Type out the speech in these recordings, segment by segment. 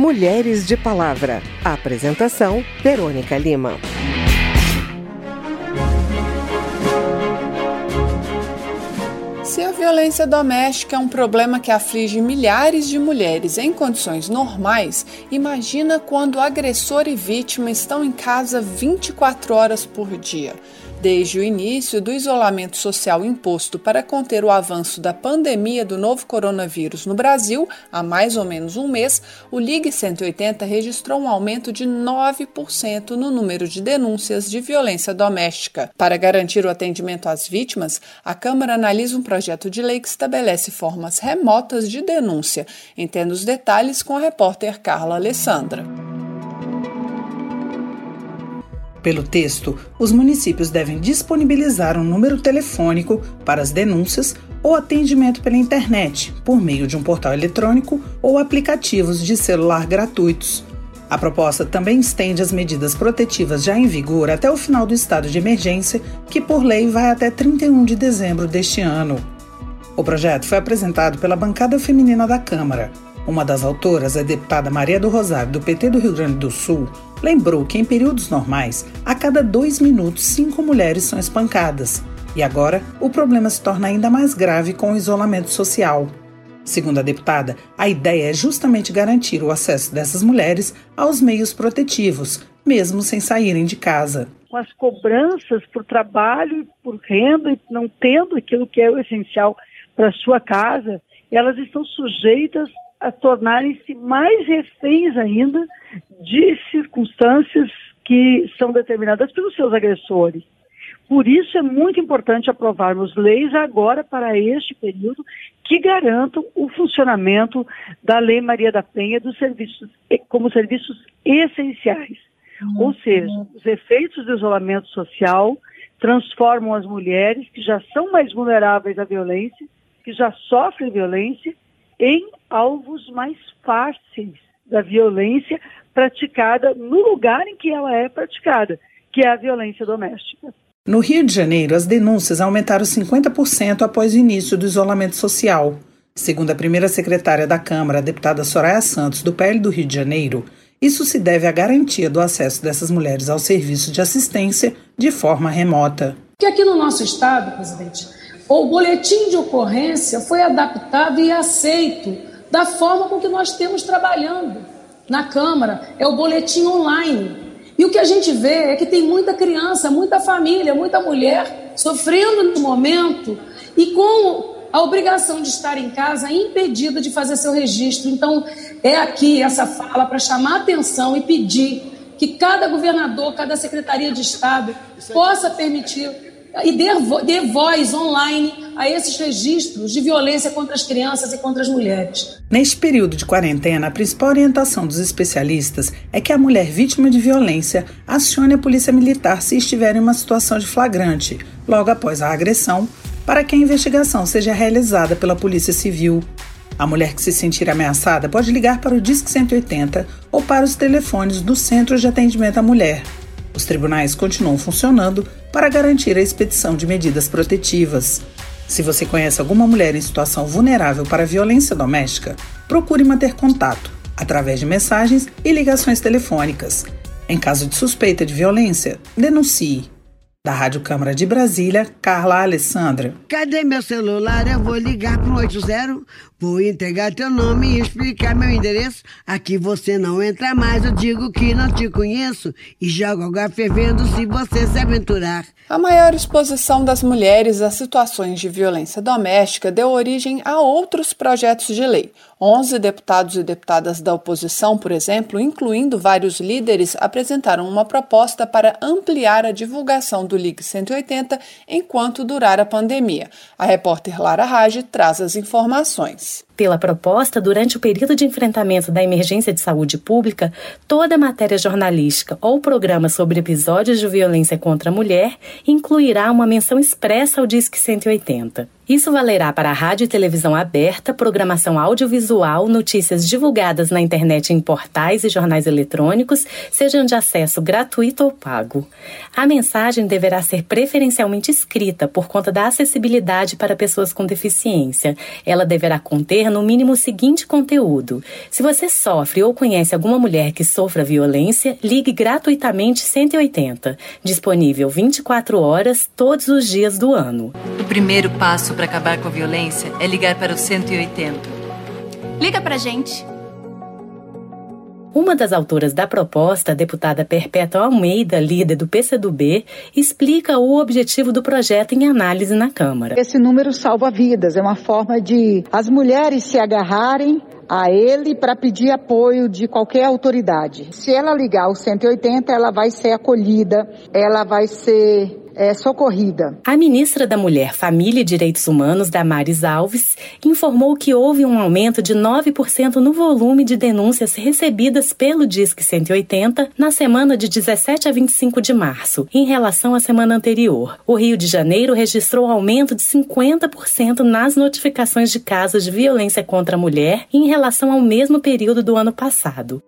Mulheres de Palavra. apresentação: Verônica Lima. Se a violência doméstica é um problema que aflige milhares de mulheres em condições normais, imagina quando agressor e vítima estão em casa 24 horas por dia. Desde o início do isolamento social imposto para conter o avanço da pandemia do novo coronavírus no Brasil, há mais ou menos um mês, o Ligue 180 registrou um aumento de 9% no número de denúncias de violência doméstica. Para garantir o atendimento às vítimas, a Câmara analisa um projeto de lei que estabelece formas remotas de denúncia. Entenda os detalhes com a repórter Carla Alessandra. Pelo texto, os municípios devem disponibilizar um número telefônico para as denúncias ou atendimento pela internet, por meio de um portal eletrônico ou aplicativos de celular gratuitos. A proposta também estende as medidas protetivas já em vigor até o final do estado de emergência, que por lei vai até 31 de dezembro deste ano. O projeto foi apresentado pela bancada feminina da Câmara. Uma das autoras, a deputada Maria do Rosário, do PT do Rio Grande do Sul, lembrou que em períodos normais, a cada dois minutos, cinco mulheres são espancadas. E agora, o problema se torna ainda mais grave com o isolamento social. Segundo a deputada, a ideia é justamente garantir o acesso dessas mulheres aos meios protetivos, mesmo sem saírem de casa. Com as cobranças por trabalho, por renda, e não tendo aquilo que é o essencial para sua casa, elas estão sujeitas a tornarem-se mais reféns ainda de circunstâncias que são determinadas pelos seus agressores. Por isso é muito importante aprovarmos leis agora para este período que garantam o funcionamento da Lei Maria da Penha dos serviços como serviços essenciais. Uhum. Ou seja, os efeitos do isolamento social transformam as mulheres que já são mais vulneráveis à violência, que já sofrem violência, em alvos mais fáceis da violência praticada no lugar em que ela é praticada, que é a violência doméstica. No Rio de Janeiro, as denúncias aumentaram 50% após o início do isolamento social. Segundo a primeira secretária da Câmara, a deputada Soraya Santos, do PL do Rio de Janeiro, isso se deve à garantia do acesso dessas mulheres ao serviço de assistência de forma remota. Que aqui no nosso estado, presidente, o boletim de ocorrência foi adaptado e aceito da forma com que nós temos trabalhando na Câmara, é o boletim online. E o que a gente vê é que tem muita criança, muita família, muita mulher sofrendo no momento e com a obrigação de estar em casa impedida de fazer seu registro. Então, é aqui essa fala para chamar atenção e pedir que cada governador, cada secretaria de Estado possa permitir e dê, dê voz online a esses registros de violência contra as crianças e contra as mulheres. Neste período de quarentena, a principal orientação dos especialistas é que a mulher vítima de violência acione a polícia militar se estiver em uma situação de flagrante, logo após a agressão, para que a investigação seja realizada pela Polícia Civil. A mulher que se sentir ameaçada pode ligar para o Disque 180 ou para os telefones do Centro de Atendimento à Mulher. Os tribunais continuam funcionando para garantir a expedição de medidas protetivas. Se você conhece alguma mulher em situação vulnerável para violência doméstica, procure manter contato através de mensagens e ligações telefônicas. Em caso de suspeita de violência, denuncie. Da Rádio Câmara de Brasília, Carla Alessandra. Cadê meu celular? Eu vou ligar pro 80. Vou entregar teu nome e explicar meu endereço. Aqui você não entra mais, eu digo que não te conheço. E jogo água fervendo se você se aventurar. A maior exposição das mulheres a situações de violência doméstica deu origem a outros projetos de lei. Onze deputados e deputadas da oposição, por exemplo, incluindo vários líderes, apresentaram uma proposta para ampliar a divulgação do Ligue 180 enquanto durar a pandemia. A repórter Lara Rage traz as informações Peace. Pela proposta, durante o período de enfrentamento da emergência de saúde pública, toda matéria jornalística ou programa sobre episódios de violência contra a mulher incluirá uma menção expressa ao Disque 180. Isso valerá para a rádio e televisão aberta, programação audiovisual, notícias divulgadas na internet em portais e jornais eletrônicos, sejam de acesso gratuito ou pago. A mensagem deverá ser preferencialmente escrita por conta da acessibilidade para pessoas com deficiência. Ela deverá conter no mínimo o seguinte conteúdo. Se você sofre ou conhece alguma mulher que sofra violência, ligue gratuitamente 180, disponível 24 horas todos os dias do ano. O primeiro passo para acabar com a violência é ligar para o 180. Liga pra gente. Uma das autoras da proposta, a deputada Perpétua Almeida, líder do PCdoB, explica o objetivo do projeto em análise na Câmara. Esse número salva vidas, é uma forma de as mulheres se agarrarem a ele para pedir apoio de qualquer autoridade. Se ela ligar o 180, ela vai ser acolhida, ela vai ser é, socorrida. A ministra da Mulher, Família e Direitos Humanos, Damares Alves, informou que houve um aumento de 9% no volume de denúncias recebidas pelo Disque 180 na semana de 17 a 25 de março, em relação à semana anterior. O Rio de Janeiro registrou aumento de 50% nas notificações de casos de violência contra a mulher em relação ao mesmo período do ano passado.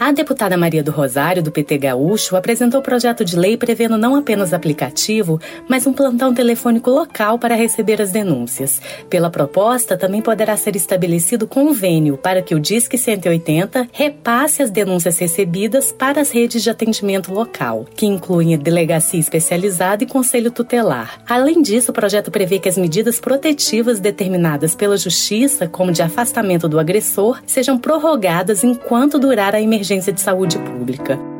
A deputada Maria do Rosário, do PT Gaúcho, apresentou o projeto de lei prevendo não apenas aplicativo, mas um plantão telefônico local para receber as denúncias. Pela proposta, também poderá ser estabelecido convênio para que o Disque 180 repasse as denúncias recebidas para as redes de atendimento local, que incluem delegacia especializada e conselho tutelar. Além disso, o projeto prevê que as medidas protetivas determinadas pela Justiça, como de afastamento do agressor, sejam prorrogadas enquanto durar a emergência emergência de saúde pública.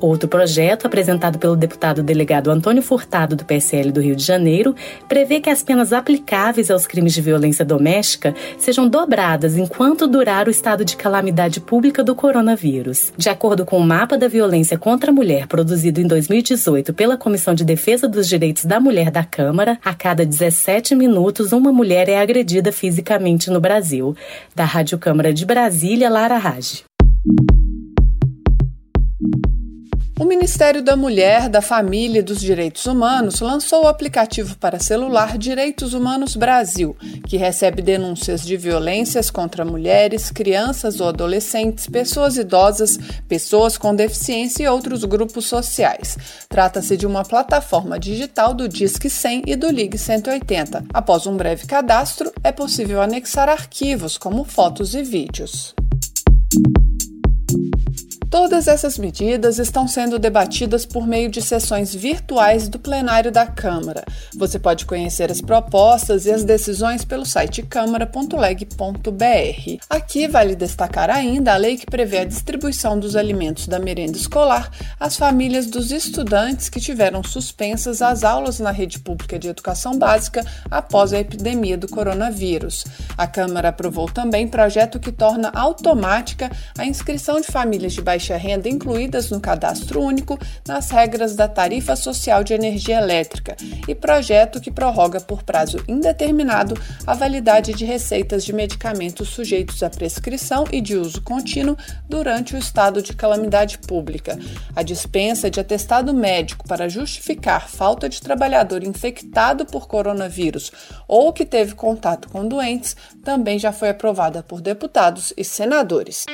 Outro projeto, apresentado pelo deputado delegado Antônio Furtado, do PSL do Rio de Janeiro, prevê que as penas aplicáveis aos crimes de violência doméstica sejam dobradas enquanto durar o estado de calamidade pública do coronavírus. De acordo com o mapa da violência contra a mulher produzido em 2018 pela Comissão de Defesa dos Direitos da Mulher da Câmara, a cada 17 minutos uma mulher é agredida fisicamente no Brasil. Da Rádio Câmara de Brasília, Lara Rage. O Ministério da Mulher, da Família e dos Direitos Humanos lançou o aplicativo para celular Direitos Humanos Brasil, que recebe denúncias de violências contra mulheres, crianças ou adolescentes, pessoas idosas, pessoas com deficiência e outros grupos sociais. Trata-se de uma plataforma digital do Disque 100 e do Ligue 180. Após um breve cadastro, é possível anexar arquivos como fotos e vídeos. Todas essas medidas estão sendo debatidas por meio de sessões virtuais do plenário da Câmara. Você pode conhecer as propostas e as decisões pelo site câmara.leg.br. Aqui vale destacar ainda a lei que prevê a distribuição dos alimentos da merenda escolar às famílias dos estudantes que tiveram suspensas as aulas na rede pública de educação básica após a epidemia do coronavírus. A Câmara aprovou também projeto que torna automática a inscrição de famílias de baixa baixa renda incluídas no cadastro único nas regras da tarifa social de energia elétrica e projeto que prorroga por prazo indeterminado a validade de receitas de medicamentos sujeitos à prescrição e de uso contínuo durante o estado de calamidade pública. A dispensa de atestado médico para justificar falta de trabalhador infectado por coronavírus ou que teve contato com doentes também já foi aprovada por deputados e senadores.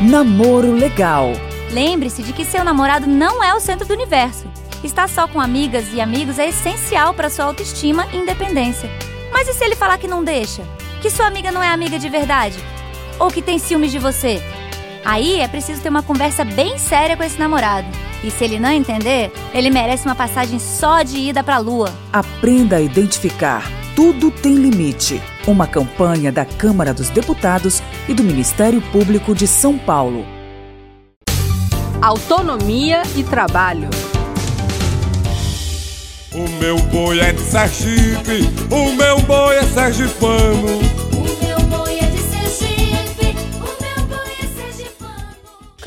Namoro legal. Lembre-se de que seu namorado não é o centro do universo. Estar só com amigas e amigos é essencial para sua autoestima e independência. Mas e se ele falar que não deixa? Que sua amiga não é amiga de verdade? Ou que tem ciúmes de você? Aí é preciso ter uma conversa bem séria com esse namorado. E se ele não entender, ele merece uma passagem só de ida para a lua. Aprenda a identificar tudo tem limite. Uma campanha da Câmara dos Deputados e do Ministério Público de São Paulo. Autonomia e trabalho. O meu boi é de Sergipe, o meu boi é sergipano.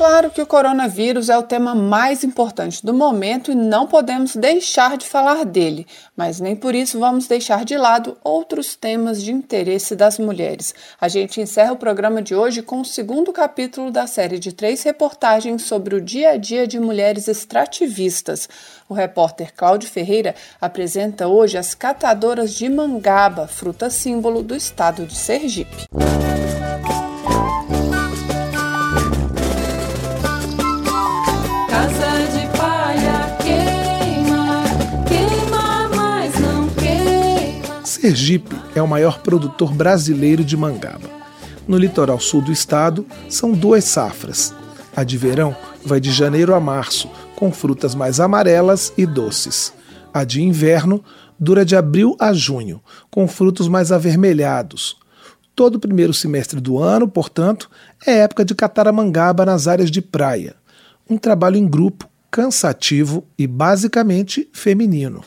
Claro que o coronavírus é o tema mais importante do momento e não podemos deixar de falar dele, mas nem por isso vamos deixar de lado outros temas de interesse das mulheres. A gente encerra o programa de hoje com o segundo capítulo da série de três reportagens sobre o dia a dia de mulheres extrativistas. O repórter Cláudio Ferreira apresenta hoje as catadoras de mangaba, fruta símbolo do estado de Sergipe. Sergipe é o maior produtor brasileiro de mangaba. No litoral sul do estado, são duas safras. A de verão vai de janeiro a março, com frutas mais amarelas e doces. A de inverno dura de abril a junho, com frutos mais avermelhados. Todo o primeiro semestre do ano, portanto, é época de catar a mangaba nas áreas de praia. Um trabalho em grupo, cansativo e basicamente feminino.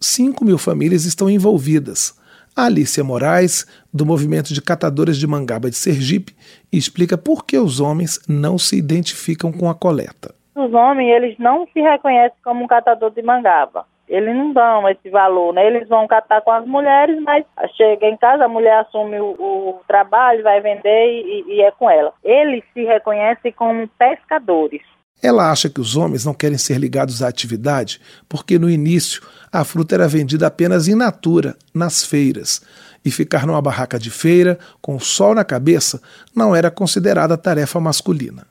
5 mil famílias estão envolvidas. A Alicia Moraes, do movimento de catadores de mangaba de Sergipe, explica por que os homens não se identificam com a coleta. Os homens, eles não se reconhecem como um catador de mangaba. Eles não dão esse valor, né? Eles vão catar com as mulheres, mas chega em casa, a mulher assume o, o trabalho, vai vender e, e é com ela. Eles se reconhecem como pescadores. Ela acha que os homens não querem ser ligados à atividade porque no início a fruta era vendida apenas in natura, nas feiras, e ficar numa barraca de feira com o sol na cabeça não era considerada tarefa masculina.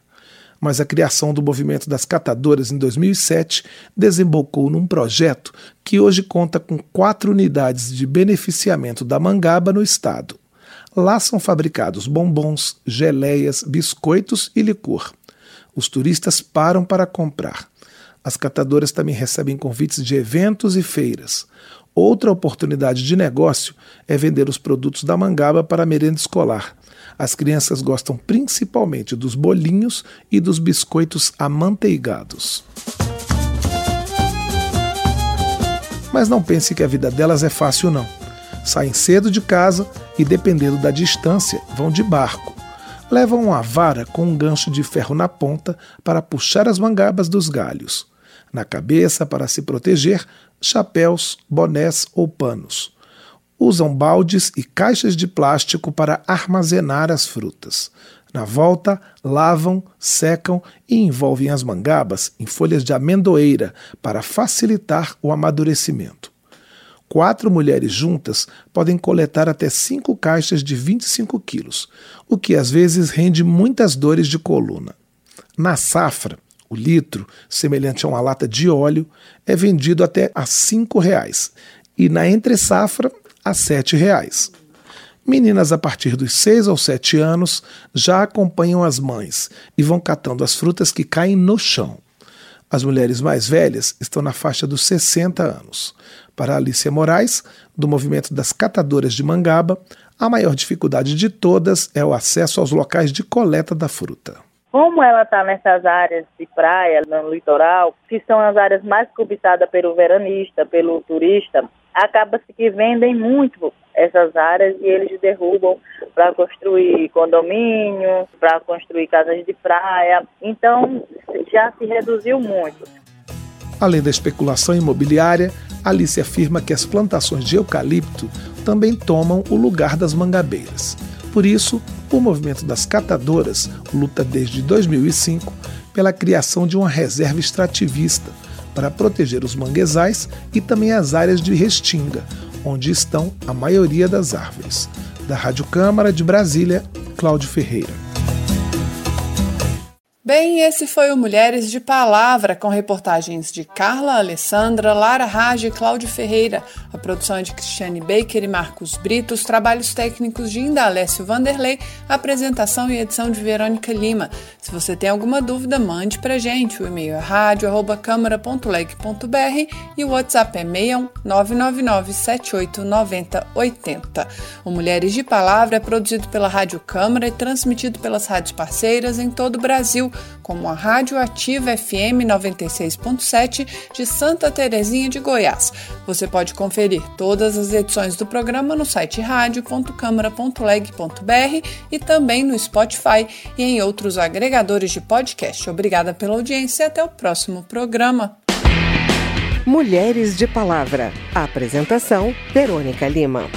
Mas a criação do movimento das catadoras em 2007 desembocou num projeto que hoje conta com quatro unidades de beneficiamento da mangaba no estado. Lá são fabricados bombons, geleias, biscoitos e licor. Os turistas param para comprar. As catadoras também recebem convites de eventos e feiras. Outra oportunidade de negócio é vender os produtos da mangaba para a merenda escolar. As crianças gostam principalmente dos bolinhos e dos biscoitos amanteigados. Mas não pense que a vida delas é fácil, não. Saem cedo de casa e, dependendo da distância, vão de barco levam uma vara com um gancho de ferro na ponta para puxar as mangabas dos galhos. Na cabeça, para se proteger, chapéus, bonés ou panos. Usam baldes e caixas de plástico para armazenar as frutas. Na volta, lavam, secam e envolvem as mangabas em folhas de amendoeira para facilitar o amadurecimento. Quatro mulheres juntas podem coletar até cinco caixas de 25 quilos, o que às vezes rende muitas dores de coluna. Na safra, o litro, semelhante a uma lata de óleo, é vendido até a R$ 5,00 e na entre-safra a R$ 7,00. Meninas a partir dos 6 ou 7 anos já acompanham as mães e vão catando as frutas que caem no chão. As mulheres mais velhas estão na faixa dos 60 anos. Para Alicia Moraes, do movimento das catadoras de mangaba, a maior dificuldade de todas é o acesso aos locais de coleta da fruta. Como ela está nessas áreas de praia, no litoral, que são as áreas mais cobiçadas pelo veranista, pelo turista, acaba-se que vendem muito essas áreas e eles derrubam para construir condomínio, para construir casas de praia. Então já se reduziu muito. Além da especulação imobiliária, Alice afirma que as plantações de eucalipto também tomam o lugar das mangabeiras. Por isso, o movimento das catadoras luta desde 2005 pela criação de uma reserva extrativista para proteger os manguezais e também as áreas de restinga, onde estão a maioria das árvores. Da Rádio Câmara de Brasília, Cláudio Ferreira. Bem, esse foi o Mulheres de Palavra, com reportagens de Carla Alessandra, Lara Rage e Cláudio Ferreira. A produção é de Cristiane Baker e Marcos Brito, os trabalhos técnicos de Indalécio Vanderlei, apresentação e edição de Verônica Lima. Se você tem alguma dúvida, mande pra gente. O e-mail é rádio.câmara.leg.br e o WhatsApp é 61 999 789080. O Mulheres de Palavra é produzido pela Rádio Câmara e transmitido pelas rádios parceiras em todo o Brasil como a Rádio Ativa FM 96.7 de Santa Terezinha de Goiás. Você pode conferir todas as edições do programa no site radio.câmara.leg.br e também no Spotify e em outros agregadores de podcast. Obrigada pela audiência e até o próximo programa. Mulheres de Palavra. Apresentação: Verônica Lima.